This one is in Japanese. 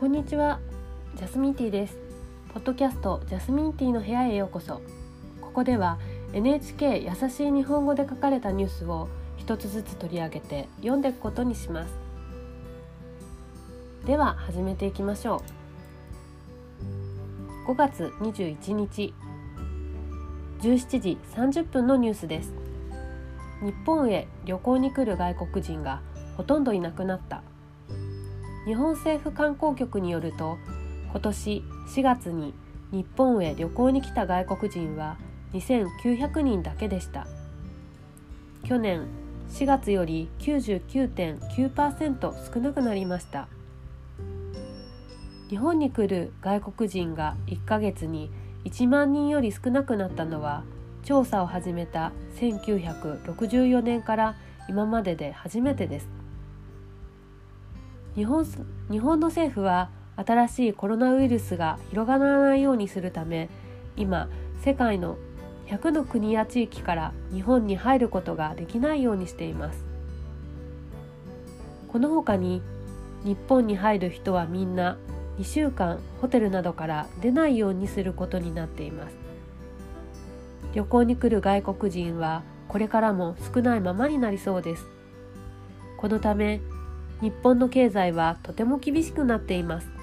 こんにちは。ジャスミンティーです。ポッドキャストジャスミンティーの部屋へようこそ。ここでは NHK 優しい日本語で書かれたニュースを一つずつ取り上げて読んでいくことにします。では始めていきましょう。5月21日。17時30分のニュースです。日本へ旅行に来る外国人がほとんどいなくなった。日本政府観光局によると今年4月に日本へ旅行に来た外国人は2900人だけでした。去年4月より99.9%少なくなりました。日本に来る外国人が1ヶ月に1万人より少なくなったのは調査を始めた1964年から今までで初めてです。日本日本の政府は新しいコロナウイルスが広がらないようにするため今世界の100の国や地域から日本に入ることができないようにしています。この他に日本に入る人はみんな2週間ホテルなどから出ないようにすることになっています。旅行に来る外国人はこれからも少ないままになりそうです。このため日本の経済はとても厳しくなっています。